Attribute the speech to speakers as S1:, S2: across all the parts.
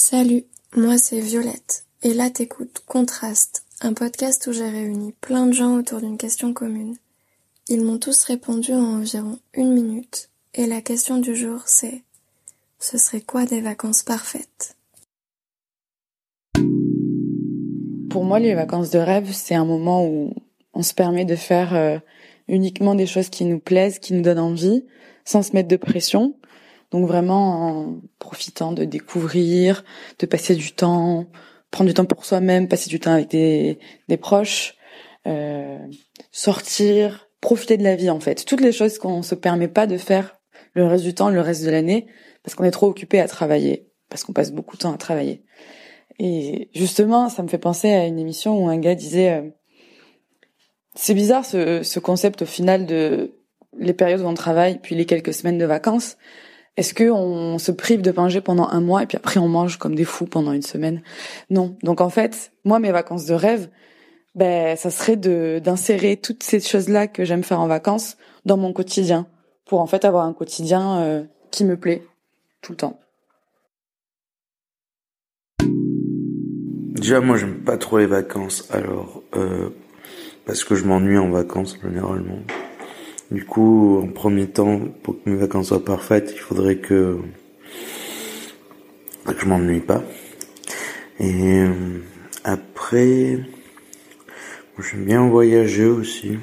S1: Salut, moi c'est Violette, et là t'écoutes Contraste, un podcast où j'ai réuni plein de gens autour d'une question commune. Ils m'ont tous répondu en environ une minute, et la question du jour c'est ce serait quoi des vacances parfaites?
S2: Pour moi, les vacances de rêve, c'est un moment où on se permet de faire euh, uniquement des choses qui nous plaisent, qui nous donnent envie, sans se mettre de pression. Donc vraiment en profitant de découvrir, de passer du temps, prendre du temps pour soi-même, passer du temps avec des, des proches, euh, sortir, profiter de la vie en fait. Toutes les choses qu'on se permet pas de faire le reste du temps, le reste de l'année, parce qu'on est trop occupé à travailler, parce qu'on passe beaucoup de temps à travailler. Et justement, ça me fait penser à une émission où un gars disait, euh, c'est bizarre ce, ce concept au final de les périodes où on travaille, puis les quelques semaines de vacances. Est-ce que on se prive de manger pendant un mois et puis après on mange comme des fous pendant une semaine? Non. Donc en fait, moi mes vacances de rêve, ben ça serait d'insérer toutes ces choses-là que j'aime faire en vacances dans mon quotidien pour en fait avoir un quotidien euh, qui me plaît tout le temps.
S3: Déjà moi j'aime pas trop les vacances alors euh, parce que je m'ennuie en vacances généralement. Du coup, en premier temps, pour que mes vacances soient parfaites, il faudrait que, que je m'ennuie pas. Et euh, après, j'aime bien voyager aussi.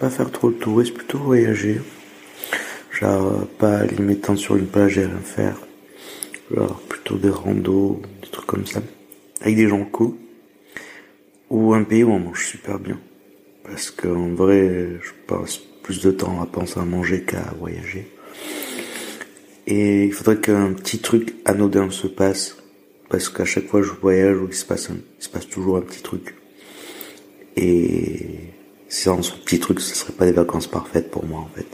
S3: Pas faire trop de tourisme, plutôt voyager. Genre, pas aller m'étendre sur une plage et rien faire. Genre, plutôt des randos, des trucs comme ça. Avec des gens cool. Ou un pays où on mange super bien. Parce qu'en vrai, je passe plus de temps à penser à manger qu'à voyager. Et il faudrait qu'un petit truc anodin se passe, parce qu'à chaque fois que je voyage, il se passe, il se passe toujours un petit truc. Et sans ce petit truc, ce serait pas des vacances parfaites pour moi en fait.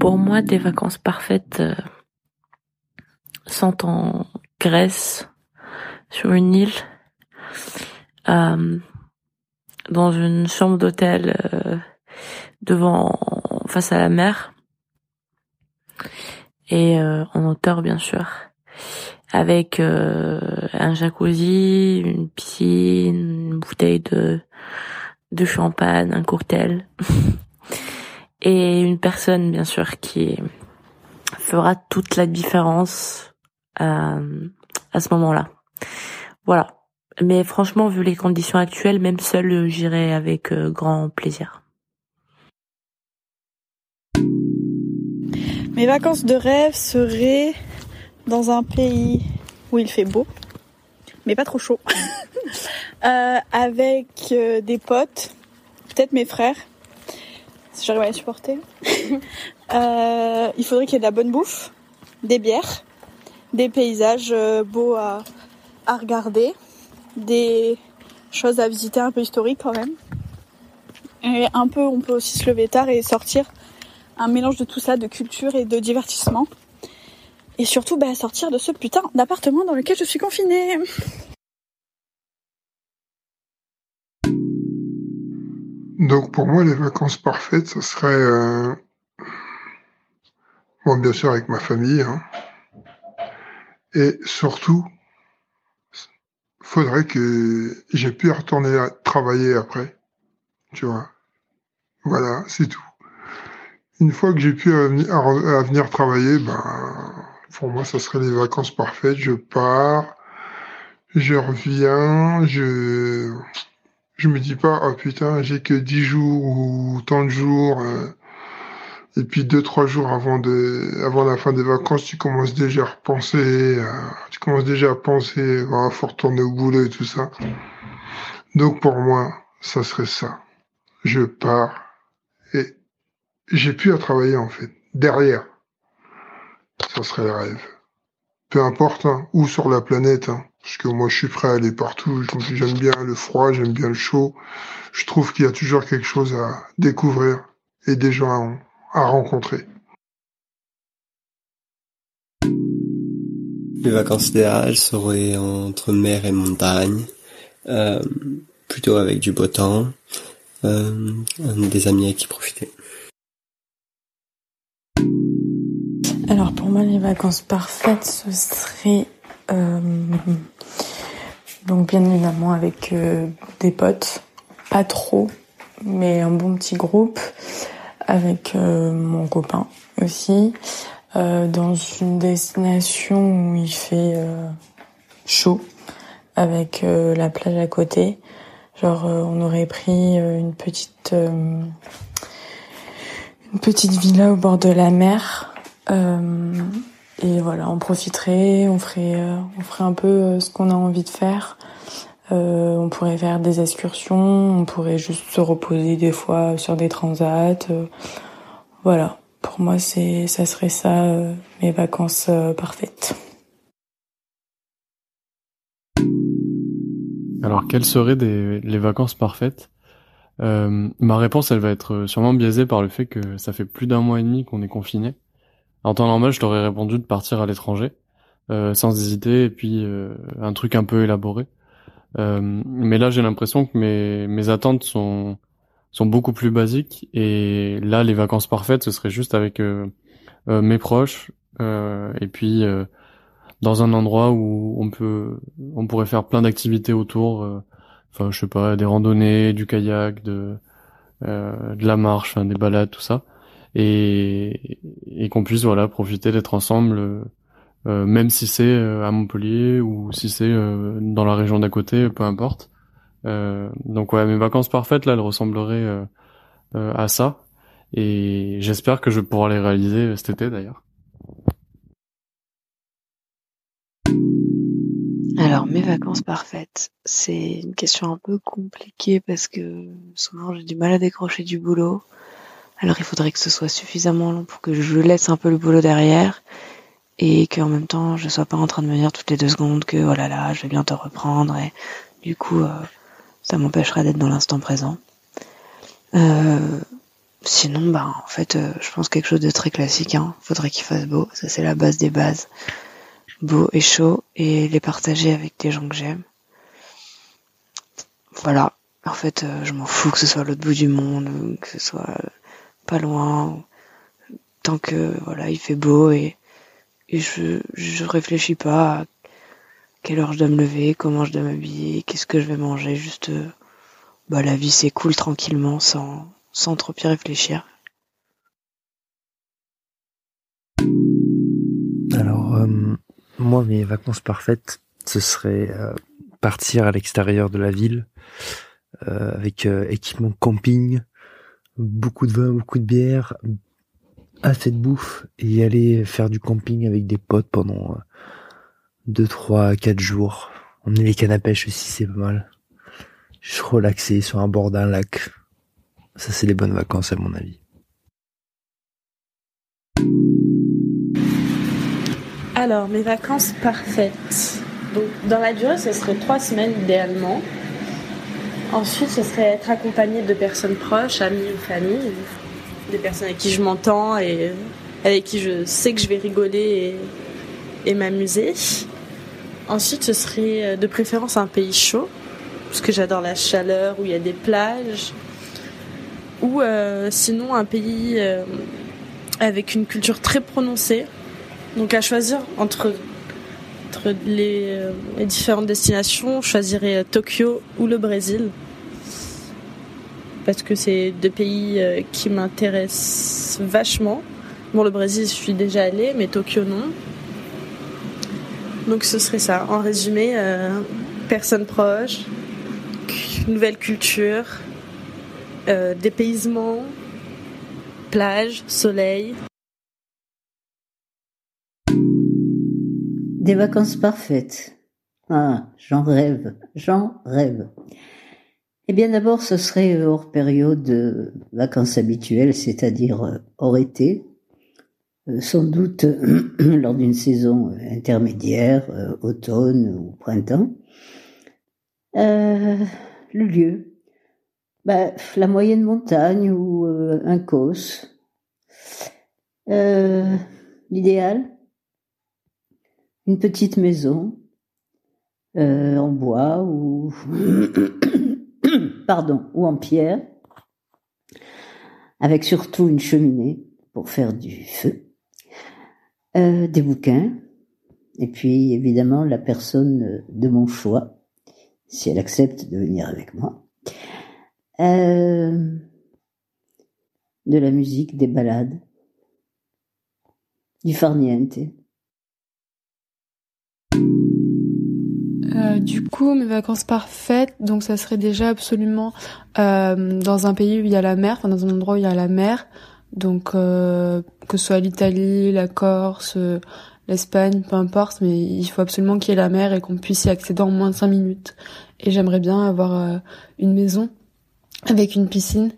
S4: Pour moi, des vacances parfaites euh, sont en Grèce, sur une île. Euh, dans une chambre d'hôtel euh, devant face à la mer et euh, en hauteur bien sûr avec euh, un jacuzzi, une piscine, une bouteille de de champagne, un cocktail et une personne bien sûr qui fera toute la différence à, à ce moment-là. Voilà. Mais franchement, vu les conditions actuelles, même seul, euh, j'irai avec euh, grand plaisir.
S5: Mes vacances de rêve seraient dans un pays où il fait beau, mais pas trop chaud, euh, avec des potes, peut-être mes frères, si j'arrive à supporter. il faudrait qu'il y ait de la bonne bouffe, des bières, des paysages beaux à regarder des choses à visiter un peu historiques quand même. Et un peu, on peut aussi se lever tard et sortir un mélange de tout ça, de culture et de divertissement. Et surtout, bah, sortir de ce putain d'appartement dans lequel je suis confinée.
S6: Donc pour moi, les vacances parfaites, ce serait, euh... bon, bien sûr avec ma famille, hein. et surtout faudrait que j'ai pu retourner travailler après. Tu vois. Voilà, c'est tout. Une fois que j'ai pu à venir travailler, ben, pour moi, ça serait les vacances parfaites. Je pars, je reviens, je, je me dis pas, oh putain, j'ai que 10 jours ou tant de jours, euh, et puis deux, trois jours avant de, avant la fin des vacances, tu commences déjà à repenser, tu commences déjà à penser, à faut retourner au boulot et tout ça. Donc pour moi, ça serait ça. Je pars et j'ai plus à travailler en fait. Derrière, ça serait le rêve. Peu importe hein, où sur la planète, hein, parce que moi je suis prêt à aller partout. J'aime bien le froid, j'aime bien le chaud. Je trouve qu'il y a toujours quelque chose à découvrir et des gens à rencontrer.
S7: Les vacances idéales seraient entre mer et montagne, euh, plutôt avec du beau temps, euh, des amis à qui profiter.
S2: Alors pour moi, les vacances parfaites, ce serait euh, donc bien évidemment avec euh, des potes, pas trop, mais un bon petit groupe, avec euh, mon copain aussi, dans une destination où il fait chaud, avec la plage à côté. Genre on aurait pris une petite une petite villa au bord de la mer euh, et voilà, on profiterait, on ferait, euh, on ferait un peu euh, ce qu'on a envie de faire. On pourrait faire des excursions, on pourrait juste se reposer des fois sur des transats. voilà, pour moi, c'est, ça serait ça mes vacances parfaites.
S8: Alors, quelles seraient les vacances parfaites? Ma réponse, elle va être sûrement biaisée par le fait que ça fait plus d'un mois et demi qu'on est confiné. En temps normal, je t'aurais répondu de partir à l'étranger, euh, sans hésiter, et puis euh, un truc un peu élaboré. Euh, mais là, j'ai l'impression que mes, mes attentes sont, sont beaucoup plus basiques, et là, les vacances parfaites, ce serait juste avec mes proches, et puis dans un endroit où on peut, on pourrait faire plein d'activités autour. Enfin, je sais pas, des randonnées, du kayak, de de la marche, des balades, tout ça et, et qu'on puisse voilà profiter d'être ensemble euh, euh, même si c'est euh, à Montpellier ou si c'est dans la région d'à côté peu importe. Donc ouais mes vacances parfaites là elles ressembleraient à ça. Et j'espère que je pouvoir les réaliser cet été d'ailleurs.
S9: Alors, mes vacances parfaites, c'est une question un peu compliquée parce que souvent j'ai du mal à décrocher du boulot. Alors il faudrait que ce soit suffisamment long pour que je laisse un peu le boulot derrière et qu'en même temps je sois pas en train de me dire toutes les deux secondes que oh là je vais bientôt reprendre et du coup euh, ça m'empêchera d'être dans l'instant présent. Euh, sinon bah en fait euh, je pense quelque chose de très classique. Hein. Faudrait qu'il fasse beau, ça c'est la base des bases. Beau et chaud et les partager avec des gens que j'aime. Voilà. En fait, je m'en fous que ce soit l'autre bout du monde, que ce soit pas loin, tant que voilà, il fait beau et, et je, je réfléchis pas à quelle heure je dois me lever, comment je dois m'habiller, qu'est-ce que je vais manger, juste bah la vie s'écoule tranquillement sans, sans trop y réfléchir.
S10: Alors euh, moi mes vacances parfaites ce serait euh, partir à l'extérieur de la ville euh, avec équipement camping, beaucoup de vin, beaucoup de bière, assez de bouffe et aller faire du camping avec des potes pendant 2, 3, 4 jours. Est les cannes à pêche aussi, c'est pas mal. Je relaxé sur un bord d'un lac. Ça, c'est les bonnes vacances à mon avis.
S5: Alors, mes vacances parfaites. Donc, dans la durée, ce serait trois semaines idéalement. Ensuite, ce serait être accompagné de personnes proches, amis ou famille, des personnes avec qui je m'entends et avec qui je sais que je vais rigoler et, m'amuser. Ensuite, ce serait euh, de préférence un pays chaud, parce que j'adore la chaleur, où il y a des plages. Ou euh, sinon un pays euh, avec une culture très prononcée. Donc à choisir entre, les, les, différentes destinations, je choisirais Tokyo ou le Brésil parce que c'est deux pays euh, qui m'intéressent vachement. Bon, le Brésil, je suis déjà allée, mais Tokyo, non. Donc ce serait ça. En résumé, euh, personnes proches, nouvelle culture, euh, dépaysement, plage, soleil.
S11: Des vacances parfaites. Ah, j'en rêve, j'en rêve. Eh bien d'abord, ce serait hors période de vacances habituelles, c'est-à-dire euh, hors été, euh, sans doute lors d'une saison intermédiaire, euh, automne ou printemps. le lieu, bah, la moyenne montagne ou un cos. L'idéal, une petite maison en bois ou pardon, ou en pierre, avec surtout une cheminée pour faire du feu. euh, des bouquins, et puis évidemment la personne de mon choix, si elle accepte de venir avec moi. Euh, de la musique, des balades, du farniente.
S12: Euh, du coup, mes vacances parfaites, donc ça serait déjà absolument euh, dans un pays où il y a la mer, enfin dans un endroit où il y a la mer, donc euh, que ce soit l'Italie, la Corse, l'Espagne, peu importe, mais il faut absolument qu'il y ait la mer et qu'on puisse y accéder en moins de cinq minutes. Et j'aimerais bien avoir une maison avec une piscine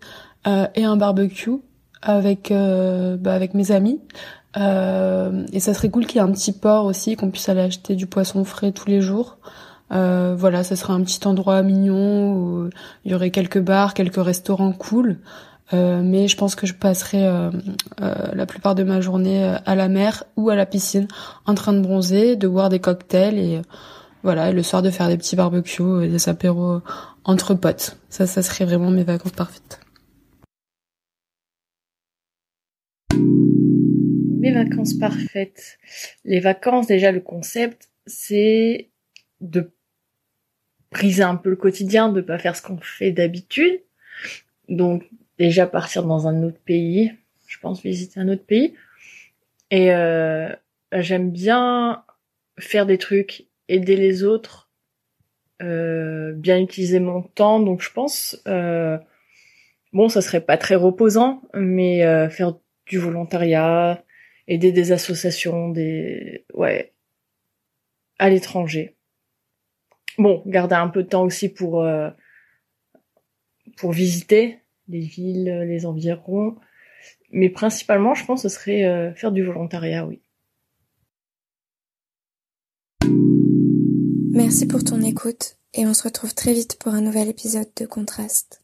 S12: et un barbecue avec bah, avec mes amis. et ça serait cool qu'il y ait un petit port aussi, qu'on puisse aller acheter du poisson frais tous les jours. Euh, voilà, ça serait un petit endroit mignon où il y aurait quelques bars, quelques restaurants cool. Euh, mais je pense que je passerai euh, la plupart de ma journée à la mer ou à la piscine, en train de bronzer, de boire des cocktails et voilà, et le soir de faire des petits barbecues, et des apéros entre potes. Ça, ça serait vraiment mes vacances parfaites.
S13: Mes vacances parfaites. Les vacances, déjà le concept, c'est de briser un peu le quotidien, de pas faire ce qu'on fait d'habitude. Donc déjà partir dans un autre pays, je pense visiter un autre pays. Et euh, j'aime bien faire des trucs, aider les autres, euh, bien utiliser mon temps. Donc je pense, euh, bon, ça serait pas très reposant, mais euh, faire du volontariat, aider des associations, des ouais, à l'étranger. Bon, garder un peu de temps aussi pour euh, pour visiter les villes, les environs, mais principalement, je pense, ce serait euh, faire du volontariat, oui.
S1: Merci pour ton écoute et on se retrouve très vite pour un nouvel épisode de Contraste.